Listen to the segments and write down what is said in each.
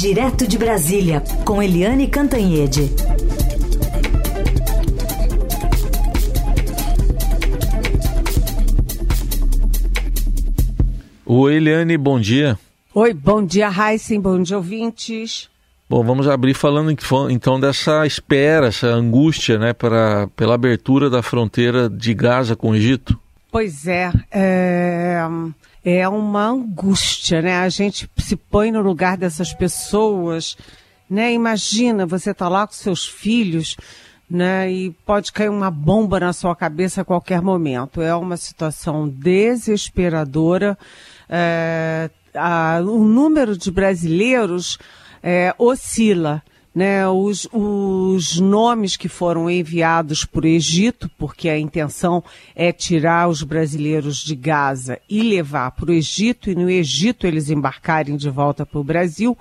Direto de Brasília, com Eliane Cantanhede. Oi, Eliane, bom dia. Oi, bom dia, Heisen, bom dia, ouvintes. Bom, vamos abrir falando então dessa espera, essa angústia, né, para, pela abertura da fronteira de Gaza com o Egito. Pois é, é, é uma angústia, né? A gente se põe no lugar dessas pessoas, né? Imagina, você tá lá com seus filhos, né? E pode cair uma bomba na sua cabeça a qualquer momento. É uma situação desesperadora. É, a, o número de brasileiros é, oscila. Né, os, os, nomes que foram enviados por Egito, porque a intenção é tirar os brasileiros de Gaza e levar para o Egito, e no Egito eles embarcarem de volta para o Brasil,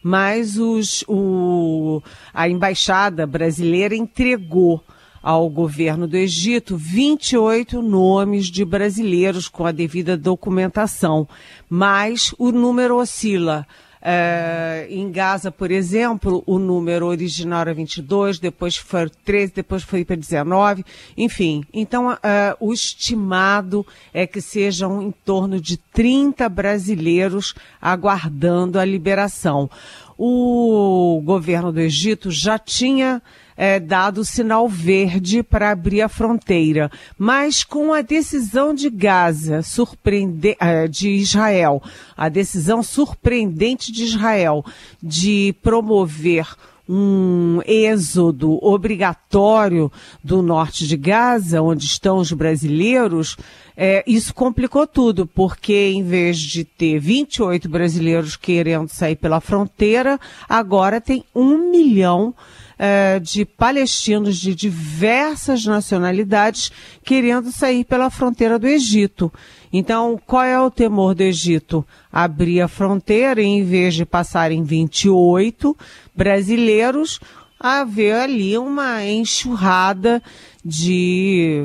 mas os, o, a embaixada brasileira entregou ao governo do Egito 28 nomes de brasileiros com a devida documentação, mas o número oscila. Uh, em Gaza, por exemplo, o número original era 22, depois foi 13, depois foi para 19, enfim. Então, uh, o estimado é que sejam em torno de 30 brasileiros aguardando a liberação. O governo do Egito já tinha é, dado sinal verde para abrir a fronteira. Mas com a decisão de Gaza, surpreende, é, de Israel, a decisão surpreendente de Israel de promover um êxodo obrigatório do norte de Gaza, onde estão os brasileiros, é, isso complicou tudo, porque em vez de ter 28 brasileiros querendo sair pela fronteira, agora tem um milhão é, de palestinos de diversas nacionalidades querendo sair pela fronteira do Egito. Então, qual é o temor do Egito? Abrir a fronteira e, em vez de passarem 28 brasileiros, haver ali uma enxurrada de,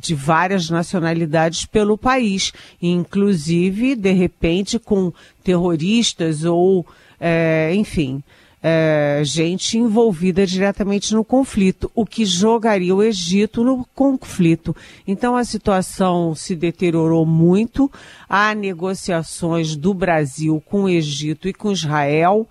de várias nacionalidades pelo país, inclusive, de repente, com terroristas ou, é, enfim, é, gente envolvida diretamente no conflito, o que jogaria o Egito no conflito. Então a situação se deteriorou muito, há negociações do Brasil com o Egito e com Israel.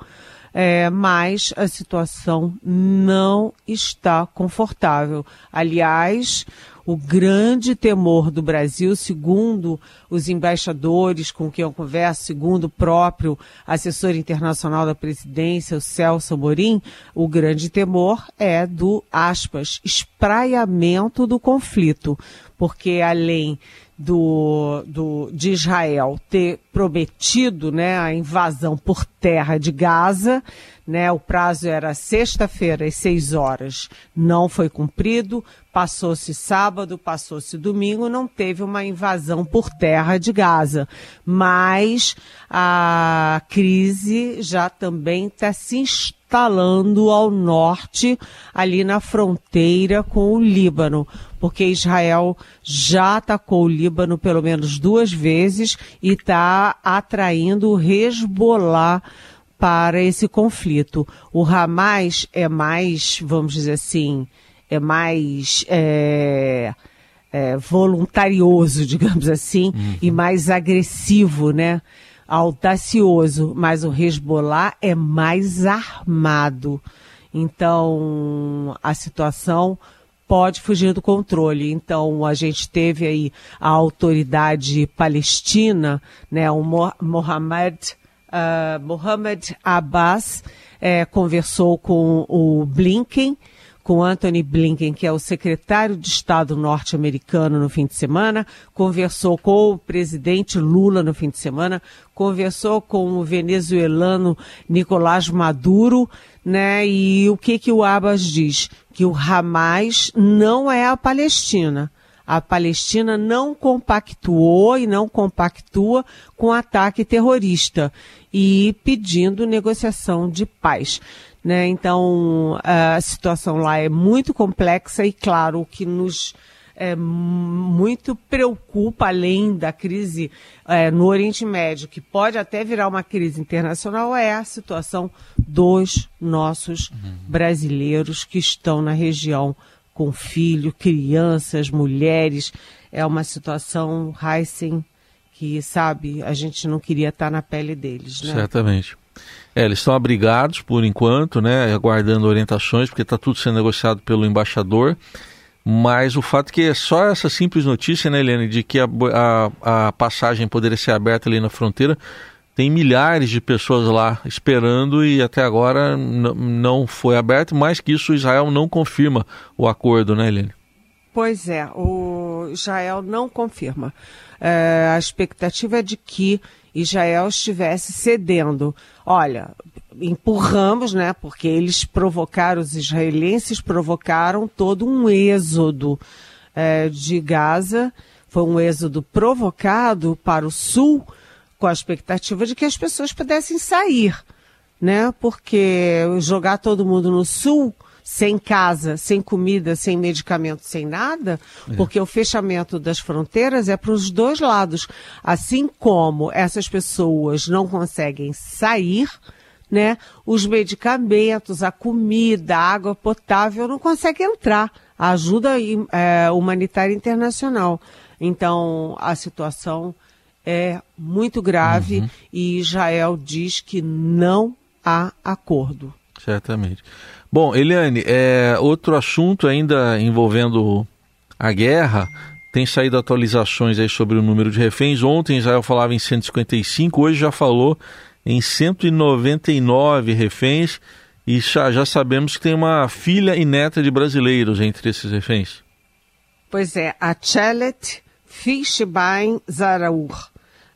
É, mas a situação não está confortável. Aliás, o grande temor do Brasil, segundo os embaixadores com quem eu converso, segundo o próprio assessor internacional da presidência, o Celso Amorim, o grande temor é do, aspas, espraiamento do conflito, porque além do, do, de Israel ter prometido né, a invasão por terra de Gaza, né, o prazo era sexta-feira às seis horas, não foi cumprido, passou-se sábado, passou-se domingo, não teve uma invasão por terra de Gaza. Mas a crise já também está se instalando ao norte, ali na fronteira com o Líbano, porque Israel já atacou o Líbano pelo menos duas vezes e está atraindo o Hezbollah para esse conflito. O Hamas é mais, vamos dizer assim, é mais é, é, voluntarioso, digamos assim, uhum. e mais agressivo, né? Audacioso, mas o Hezbollah é mais armado. Então, a situação pode fugir do controle. Então, a gente teve aí a autoridade palestina, né, o Mohammed, uh, Mohammed Abbas, é, conversou com o Blinken, com Anthony Blinken, que é o secretário de Estado norte-americano no fim de semana, conversou com o presidente Lula no fim de semana, conversou com o venezuelano Nicolás Maduro, né? E o que que o Abbas diz? Que o Hamas não é a Palestina. A Palestina não compactuou e não compactua com ataque terrorista e pedindo negociação de paz. Né? Então, a situação lá é muito complexa e, claro, o que nos é, muito preocupa, além da crise é, no Oriente Médio, que pode até virar uma crise internacional, é a situação dos nossos uhum. brasileiros que estão na região com filho, crianças, mulheres. É uma situação, Heisen, que, sabe, a gente não queria estar na pele deles, né? Certamente. É, eles estão abrigados por enquanto, né, aguardando orientações, porque está tudo sendo negociado pelo embaixador. Mas o fato é que é só essa simples notícia, né, Helene, de que a, a, a passagem poderia ser aberta ali na fronteira, tem milhares de pessoas lá esperando e até agora não foi aberto. Mais que isso, Israel não confirma o acordo, né, Helene? Pois é, o Israel não confirma. É, a expectativa é de que Israel estivesse cedendo. Olha, empurramos, né? Porque eles provocaram, os israelenses provocaram todo um êxodo é, de Gaza. Foi um êxodo provocado para o sul, com a expectativa de que as pessoas pudessem sair, né? Porque jogar todo mundo no sul sem casa, sem comida, sem medicamento, sem nada, é. porque o fechamento das fronteiras é para os dois lados. Assim como essas pessoas não conseguem sair, né? Os medicamentos, a comida, a água potável não conseguem entrar. A ajuda é, humanitária internacional. Então, a situação é muito grave uhum. e Israel diz que não há acordo. Certamente. Bom, Eliane, é, outro assunto ainda envolvendo a guerra, tem saído atualizações aí sobre o número de reféns. Ontem Israel falava em 155, hoje já falou em 199 reféns e já, já sabemos que tem uma filha e neta de brasileiros entre esses reféns. Pois é, a Chelet Fishbein Zaraur,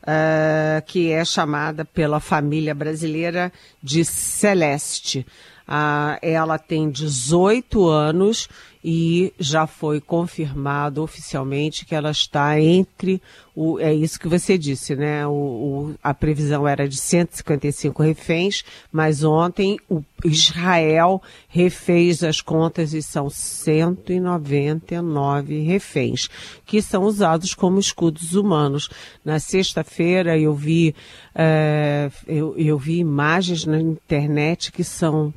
uh, que é chamada pela família brasileira de Celeste. Ah, ela tem 18 anos e já foi confirmado oficialmente que ela está entre o, é isso que você disse, né? O, o, a previsão era de 155 reféns, mas ontem o Israel refez as contas e são 199 reféns que são usados como escudos humanos. Na sexta-feira eu vi é, eu, eu vi imagens na internet que são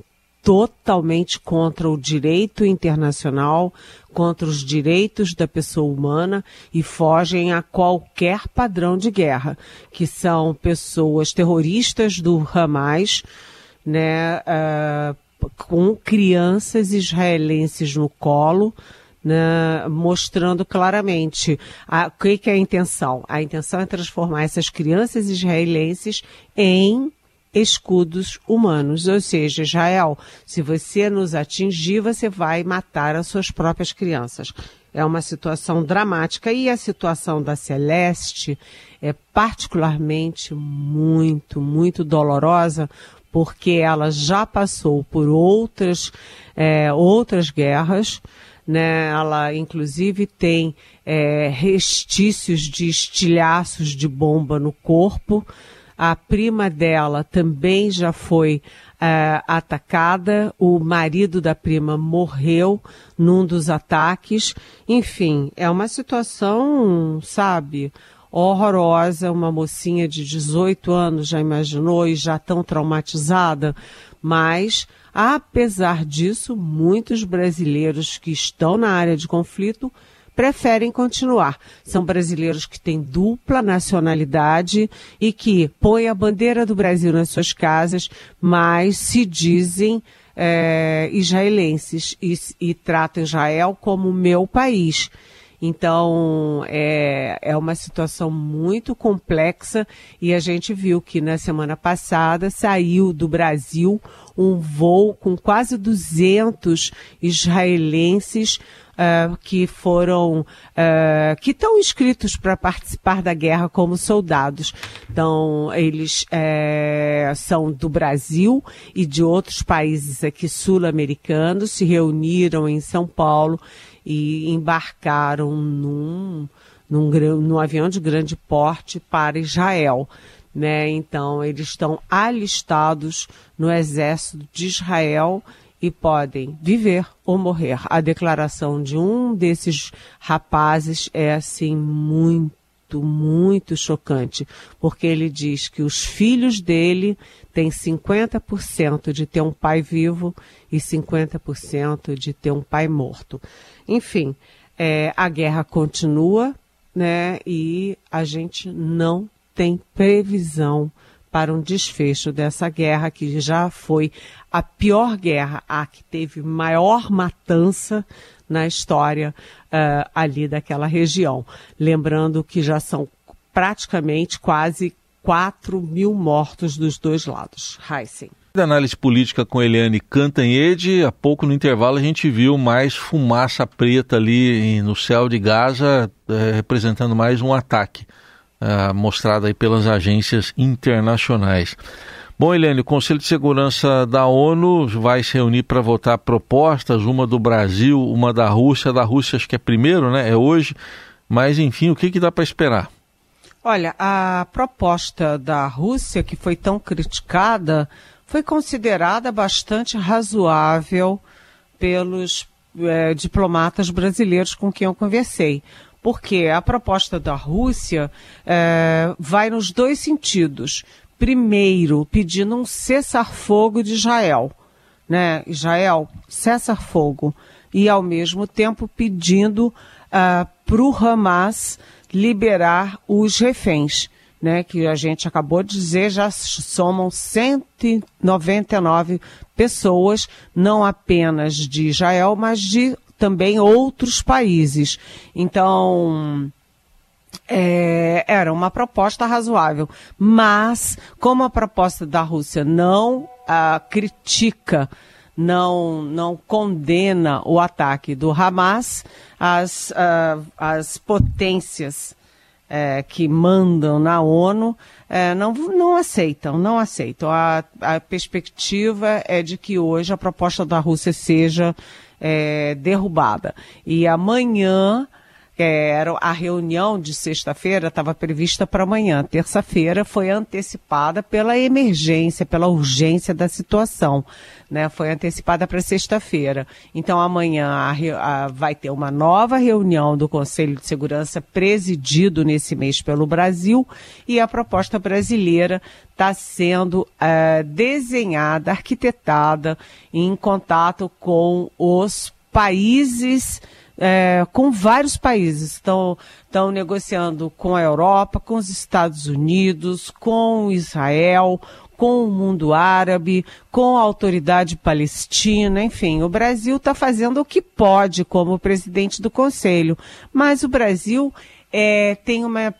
totalmente contra o direito internacional, contra os direitos da pessoa humana e fogem a qualquer padrão de guerra, que são pessoas terroristas do Hamas, né, uh, com crianças israelenses no colo, né, mostrando claramente a, o que, que é a intenção. A intenção é transformar essas crianças israelenses em escudos humanos. Ou seja, Israel, se você nos atingir, você vai matar as suas próprias crianças. É uma situação dramática e a situação da Celeste é particularmente muito, muito dolorosa porque ela já passou por outras, é, outras guerras, né? Ela, inclusive, tem é, restícios de estilhaços de bomba no corpo, a prima dela também já foi uh, atacada, o marido da prima morreu num dos ataques. Enfim, é uma situação, sabe, horrorosa. Uma mocinha de 18 anos já imaginou e já tão traumatizada, mas apesar disso, muitos brasileiros que estão na área de conflito preferem continuar. São brasileiros que têm dupla nacionalidade e que põem a bandeira do Brasil nas suas casas, mas se dizem é, israelenses e, e tratam Israel como meu país. Então, é, é uma situação muito complexa e a gente viu que na semana passada saiu do Brasil um voo com quase 200 israelenses uh, que foram, uh, que estão inscritos para participar da guerra como soldados. Então, eles uh, são do Brasil e de outros países aqui sul-americanos, se reuniram em São Paulo e embarcaram num, num, num avião de grande porte para Israel. Né? Então, eles estão alistados no exército de Israel e podem viver ou morrer. A declaração de um desses rapazes é assim muito, muito chocante, porque ele diz que os filhos dele têm 50% de ter um pai vivo e 50% de ter um pai morto. Enfim, é, a guerra continua, né? E a gente não tem previsão para um desfecho dessa guerra, que já foi a pior guerra, a que teve maior matança na história uh, ali daquela região. Lembrando que já são praticamente quase 4 mil mortos dos dois lados. Heisen. Da análise política com Eliane Cantanhede, há pouco no intervalo a gente viu mais fumaça preta ali no céu de Gaza, eh, representando mais um ataque uh, mostrada aí pelas agências internacionais. Bom, Helene, o Conselho de Segurança da ONU vai se reunir para votar propostas, uma do Brasil, uma da Rússia. Da Rússia acho que é primeiro, né? É hoje. Mas, enfim, o que, que dá para esperar? Olha, a proposta da Rússia, que foi tão criticada, foi considerada bastante razoável pelos é, diplomatas brasileiros com quem eu conversei porque a proposta da Rússia é, vai nos dois sentidos. Primeiro, pedindo um cessar-fogo de Israel. Né? Israel, cessar-fogo. E, ao mesmo tempo, pedindo uh, ah, para o Hamas liberar os reféns. Né, que a gente acabou de dizer, já somam 199 pessoas, não apenas de Israel, mas de também outros países. Então, é, era uma proposta razoável. Mas, como a proposta da Rússia não ah, critica, não, não condena o ataque do Hamas, as, ah, as potências é, que mandam na ONU é, não, não aceitam, não aceitam. A, a perspectiva é de que hoje a proposta da Rússia seja é, derrubada. E amanhã, é, era a reunião de sexta-feira estava prevista para amanhã. Terça-feira foi antecipada pela emergência, pela urgência da situação. Né? Foi antecipada para sexta-feira. Então amanhã a, a, vai ter uma nova reunião do Conselho de Segurança presidido nesse mês pelo Brasil e a proposta brasileira está sendo é, desenhada, arquitetada em contato com os países é, com vários países. Estão, estão negociando com a Europa, com os Estados Unidos, com Israel, com o mundo árabe, com a autoridade palestina, enfim, o Brasil está fazendo o que pode como presidente do Conselho, mas o Brasil é, tem uma,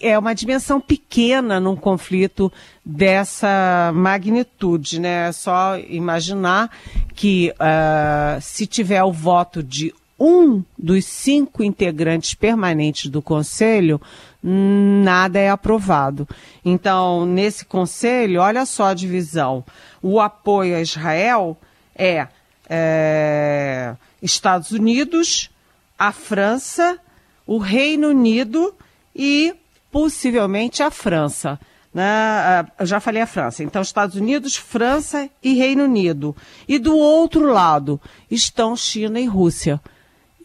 é uma dimensão pequena num conflito dessa magnitude, né? É só imaginar que uh, se tiver o voto de um dos cinco integrantes permanentes do Conselho, nada é aprovado. Então, nesse Conselho, olha só a divisão. O apoio a Israel é, é Estados Unidos, a França, o Reino Unido e possivelmente a França. Né? Ah, eu já falei a França. Então, Estados Unidos, França e Reino Unido. E do outro lado estão China e Rússia.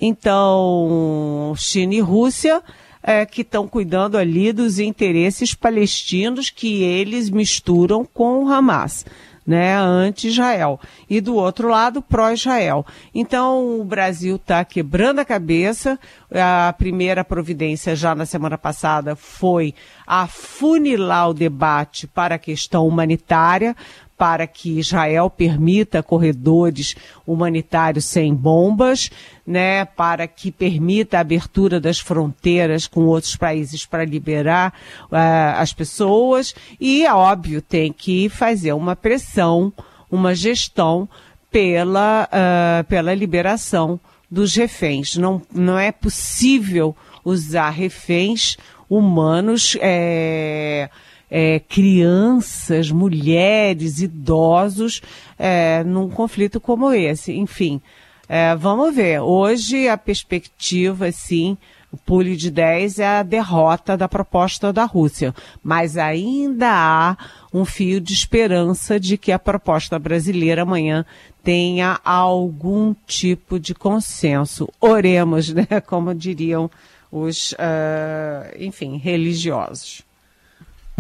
Então, China e Rússia é, que estão cuidando ali dos interesses palestinos que eles misturam com o Hamas. Né, anti-Israel. E do outro lado, pró-Israel. Então, o Brasil está quebrando a cabeça. A primeira providência, já na semana passada, foi afunilar o debate para a questão humanitária, para que Israel permita corredores humanitários sem bombas, né, para que permita a abertura das fronteiras com outros países para liberar uh, as pessoas e, é óbvio, tem que fazer uma pressão, uma gestão pela, uh, pela liberação dos reféns. Não, não é possível usar reféns humanos. É, é, crianças, mulheres, idosos é, num conflito como esse. Enfim, é, vamos ver. Hoje a perspectiva, sim, O pule de 10 é a derrota da proposta da Rússia, mas ainda há um fio de esperança de que a proposta brasileira amanhã tenha algum tipo de consenso. Oremos, né? Como diriam os, uh, enfim, religiosos.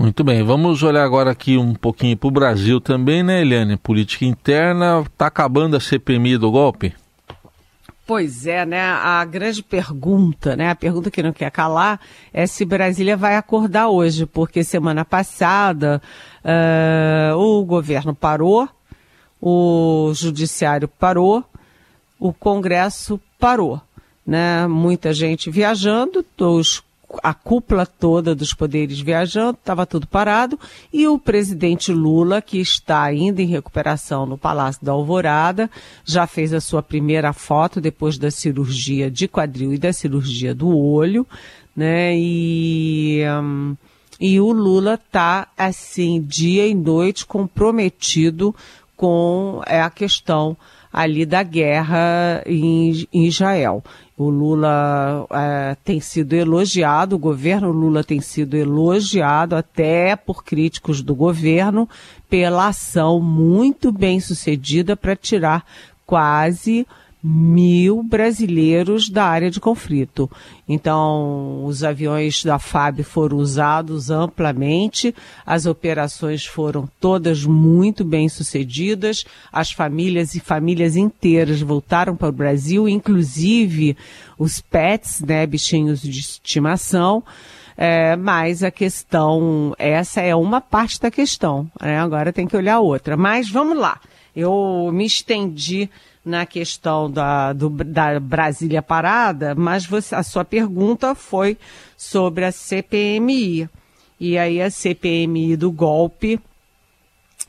Muito bem, vamos olhar agora aqui um pouquinho para o Brasil também, né, Eliane? Política interna, está acabando a CPMI do golpe? Pois é, né? A grande pergunta, né? A pergunta que não quer calar é se Brasília vai acordar hoje, porque semana passada uh, o governo parou, o judiciário parou, o Congresso parou, né? Muita gente viajando, os a cúpula toda dos poderes viajando, estava tudo parado, e o presidente Lula, que está ainda em recuperação no Palácio da Alvorada, já fez a sua primeira foto depois da cirurgia de quadril e da cirurgia do olho, né? E, um, e o Lula está, assim, dia e noite comprometido com é, a questão ali da guerra em, em Israel. O Lula é, tem sido elogiado, o governo Lula tem sido elogiado até por críticos do governo pela ação muito bem sucedida para tirar quase mil brasileiros da área de conflito. Então, os aviões da FAB foram usados amplamente, as operações foram todas muito bem sucedidas, as famílias e famílias inteiras voltaram para o Brasil, inclusive os pets, né, bichinhos de estimação. É, mas a questão, essa é uma parte da questão, né? agora tem que olhar outra. Mas vamos lá, eu me estendi na questão da, do, da Brasília Parada, mas você, a sua pergunta foi sobre a CPMI. E aí a CPMI do golpe,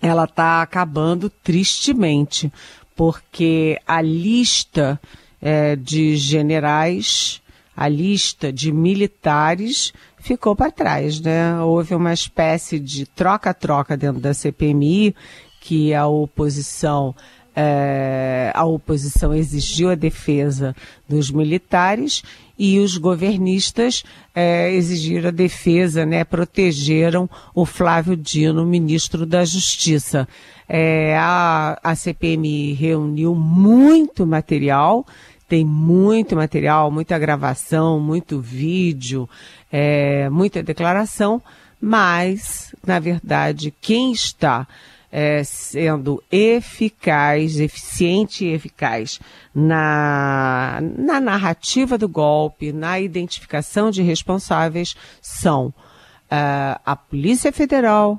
ela está acabando tristemente, porque a lista é, de generais, a lista de militares ficou para trás, né? Houve uma espécie de troca-troca dentro da CPMI, que a oposição é, a oposição exigiu a defesa dos militares e os governistas é, exigiram a defesa, né, protegeram o Flávio Dino, ministro da Justiça. É, a, a CPMI reuniu muito material, tem muito material, muita gravação, muito vídeo, é, muita declaração, mas, na verdade, quem está é, sendo eficaz, eficiente e eficaz na, na narrativa do golpe, na identificação de responsáveis, são uh, a Polícia Federal,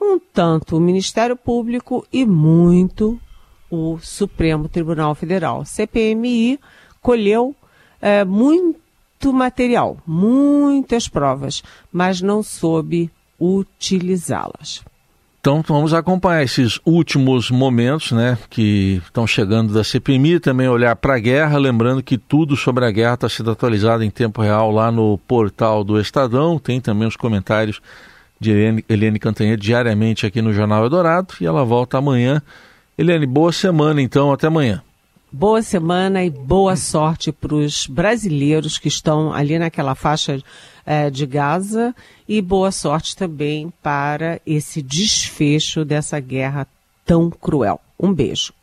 um tanto o Ministério Público e muito o Supremo Tribunal Federal. CPMI colheu uh, muito material, muitas provas, mas não soube utilizá-las. Então vamos acompanhar esses últimos momentos, né, que estão chegando da CPMI, também olhar para a guerra, lembrando que tudo sobre a guerra está sendo atualizado em tempo real lá no portal do Estadão, tem também os comentários de Helene, Helene Cantanhede diariamente aqui no Jornal Eldorado e ela volta amanhã. Helene, boa semana então, até amanhã. Boa semana e boa sorte para os brasileiros que estão ali naquela faixa é, de Gaza e boa sorte também para esse desfecho dessa guerra tão cruel. Um beijo.